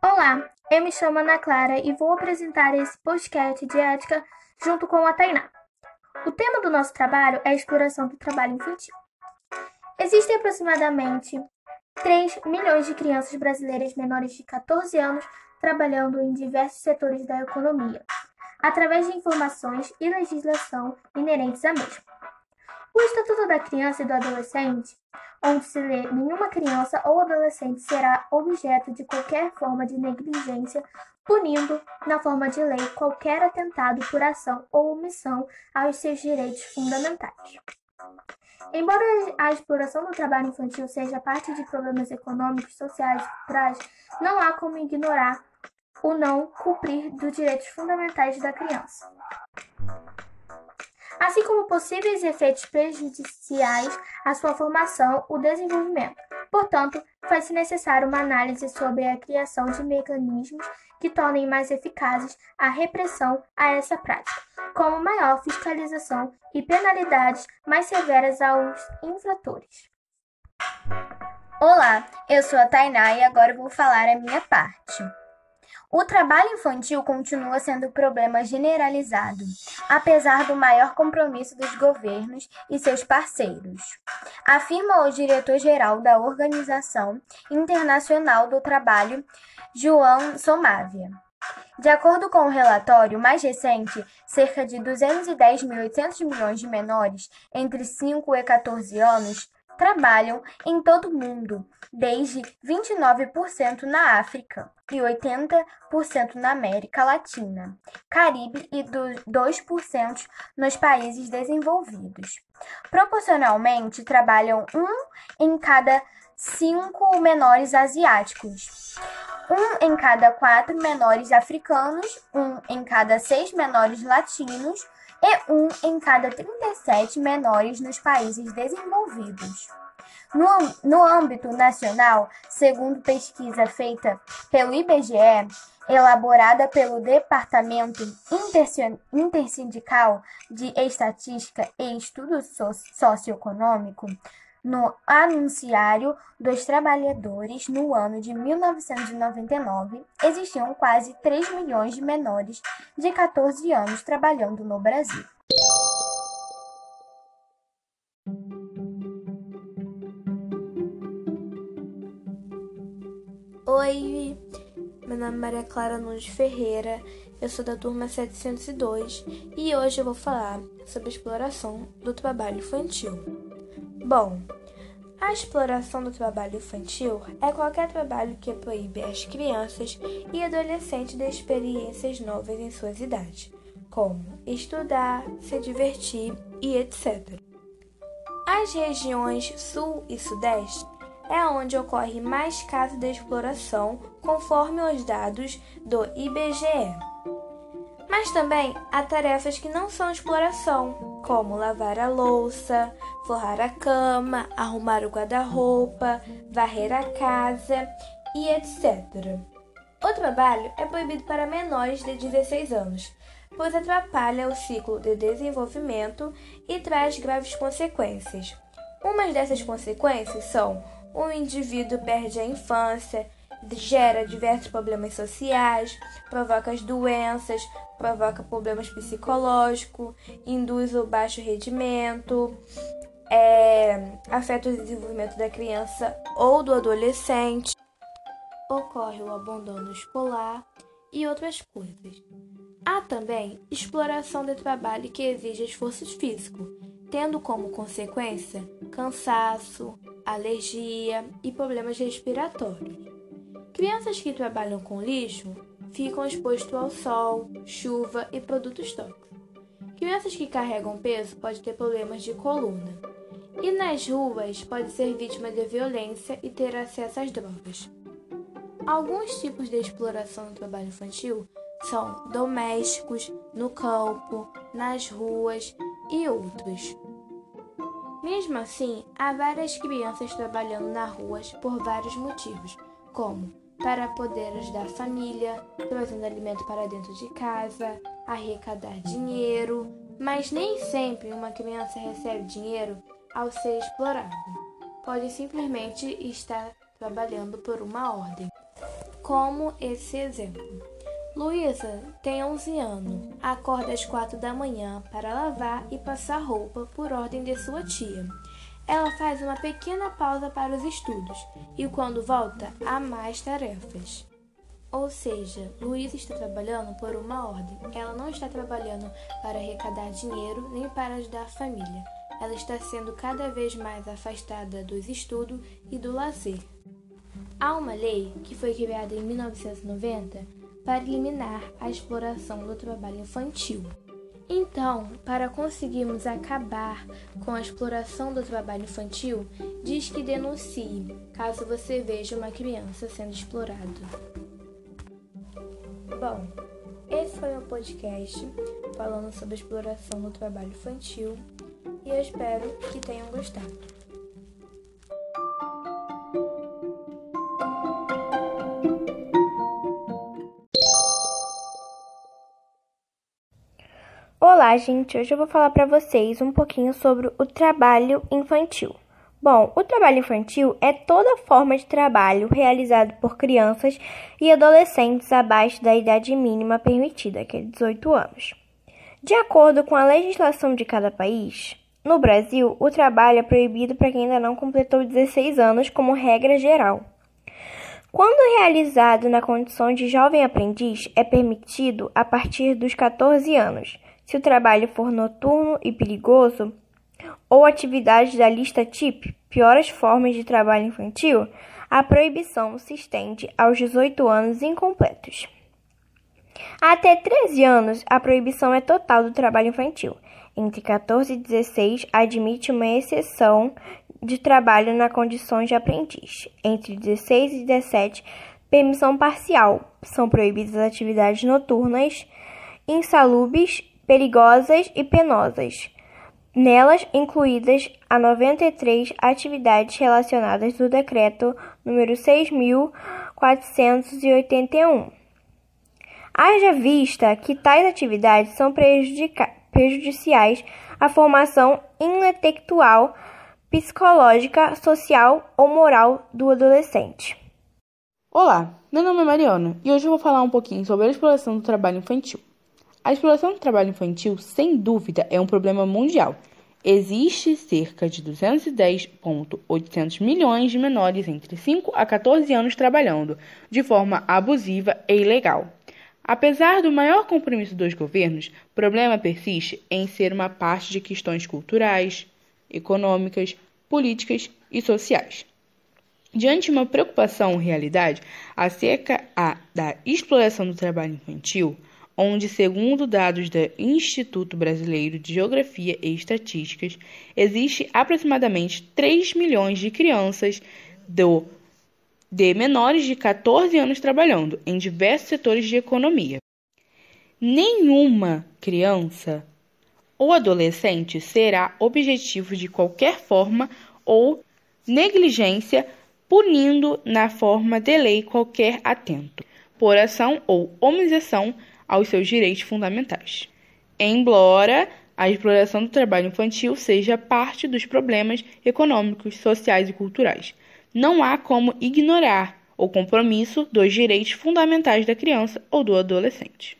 Olá, eu me chamo Ana Clara e vou apresentar esse podcast de ética junto com a Tainá. O tema do nosso trabalho é a exploração do trabalho infantil. Existem aproximadamente 3 milhões de crianças brasileiras menores de 14 anos trabalhando em diversos setores da economia, através de informações e legislação inerentes à mesma. O Estatuto da Criança e do Adolescente, onde se lê nenhuma criança ou adolescente será objeto de qualquer forma de negligência, punindo, na forma de lei, qualquer atentado por ação ou omissão aos seus direitos fundamentais. Embora a exploração do trabalho infantil seja parte de problemas econômicos, sociais e culturais, não há como ignorar o não cumprir dos direitos fundamentais da criança assim como possíveis efeitos prejudiciais à sua formação ou desenvolvimento. Portanto, faz-se necessário uma análise sobre a criação de mecanismos que tornem mais eficazes a repressão a essa prática, como maior fiscalização e penalidades mais severas aos infratores. Olá, eu sou a Tainá e agora vou falar a minha parte. O trabalho infantil continua sendo problema generalizado, apesar do maior compromisso dos governos e seus parceiros, afirma o diretor-geral da Organização Internacional do Trabalho, João Somávia. De acordo com o relatório mais recente, cerca de 210.800 milhões de menores entre 5 e 14 anos trabalham em todo o mundo, desde 29% na África e 80% na América Latina, Caribe e 2% nos países desenvolvidos. Proporcionalmente, trabalham um em cada cinco menores asiáticos, um em cada quatro menores africanos, um em cada seis menores latinos e um em cada 37 menores nos países desenvolvidos. No, no âmbito nacional, segundo pesquisa feita pelo IBGE, elaborada pelo Departamento Intersindical de Estatística e Estudo Socioeconômico, no Anunciário dos Trabalhadores, no ano de 1999, existiam quase 3 milhões de menores de 14 anos trabalhando no Brasil. Oi, meu nome é Maria Clara Nunes Ferreira, eu sou da turma 702 e hoje eu vou falar sobre a exploração do trabalho infantil. Bom, a exploração do trabalho infantil é qualquer trabalho que proíbe as crianças e adolescentes de experiências novas em suas idades, como estudar, se divertir e etc. As regiões Sul e Sudeste é onde ocorre mais casos de exploração, conforme os dados do IBGE. Mas também há tarefas que não são exploração, como lavar a louça, forrar a cama, arrumar o guarda-roupa, varrer a casa e etc. O trabalho é proibido para menores de 16 anos, pois atrapalha o ciclo de desenvolvimento e traz graves consequências. Umas dessas consequências são o indivíduo perde a infância, gera diversos problemas sociais, provoca as doenças, provoca problemas psicológicos, induz o baixo rendimento, é, afeta o desenvolvimento da criança ou do adolescente, ocorre o abandono escolar e outras coisas. Há também exploração de trabalho que exige esforço físico, tendo como consequência cansaço, alergia e problemas respiratórios. Crianças que trabalham com lixo ficam expostos ao sol, chuva e produtos tóxicos. Crianças que carregam peso podem ter problemas de coluna. E nas ruas pode ser vítima de violência e ter acesso às drogas. Alguns tipos de exploração no trabalho infantil são domésticos, no campo, nas ruas e outros. Mesmo assim, há várias crianças trabalhando nas ruas por vários motivos, como para poder ajudar a família, trazendo alimento para dentro de casa, arrecadar dinheiro, mas nem sempre uma criança recebe dinheiro ao ser explorado. pode simplesmente estar trabalhando por uma ordem. Como esse exemplo. Luísa tem 11 anos, acorda às 4 da manhã para lavar e passar roupa por ordem de sua tia. Ela faz uma pequena pausa para os estudos e, quando volta, há mais tarefas. Ou seja, Luísa está trabalhando por uma ordem. Ela não está trabalhando para arrecadar dinheiro nem para ajudar a família. Ela está sendo cada vez mais afastada dos estudos e do lazer. Há uma lei que foi criada em 1990 para eliminar a exploração do trabalho infantil. Então, para conseguirmos acabar com a exploração do trabalho infantil, diz que denuncie caso você veja uma criança sendo explorada. Bom, esse foi o podcast falando sobre a exploração do trabalho infantil e eu espero que tenham gostado. Olá, gente! Hoje eu vou falar para vocês um pouquinho sobre o trabalho infantil. Bom, o trabalho infantil é toda forma de trabalho realizado por crianças e adolescentes abaixo da idade mínima permitida, que é 18 anos. De acordo com a legislação de cada país, no Brasil, o trabalho é proibido para quem ainda não completou 16 anos, como regra geral. Quando realizado na condição de jovem aprendiz, é permitido a partir dos 14 anos se o trabalho for noturno e perigoso, ou atividades da lista TIP, piores formas de trabalho infantil, a proibição se estende aos 18 anos incompletos. Até 13 anos, a proibição é total do trabalho infantil. Entre 14 e 16, admite uma exceção de trabalho na condições de aprendiz. Entre 16 e 17, permissão parcial. São proibidas atividades noturnas, insalubres perigosas e penosas, nelas incluídas a 93 atividades relacionadas do Decreto número 6.481. Haja vista que tais atividades são prejudiciais à formação intelectual, psicológica, social ou moral do adolescente. Olá, meu nome é Mariana e hoje eu vou falar um pouquinho sobre a exploração do trabalho infantil. A exploração do trabalho infantil, sem dúvida, é um problema mundial. Existe cerca de 210,800 milhões de menores entre 5 a 14 anos trabalhando de forma abusiva e ilegal. Apesar do maior compromisso dos governos, o problema persiste em ser uma parte de questões culturais, econômicas, políticas e sociais. Diante de uma preocupação realidade acerca da exploração do trabalho infantil, onde, segundo dados do Instituto Brasileiro de Geografia e Estatísticas, existe aproximadamente 3 milhões de crianças do, de menores de 14 anos trabalhando em diversos setores de economia. Nenhuma criança ou adolescente será objetivo de qualquer forma ou negligência, punindo na forma de lei qualquer atento, por ação ou omissão aos seus direitos fundamentais. Embora a exploração do trabalho infantil seja parte dos problemas econômicos, sociais e culturais, não há como ignorar o compromisso dos direitos fundamentais da criança ou do adolescente.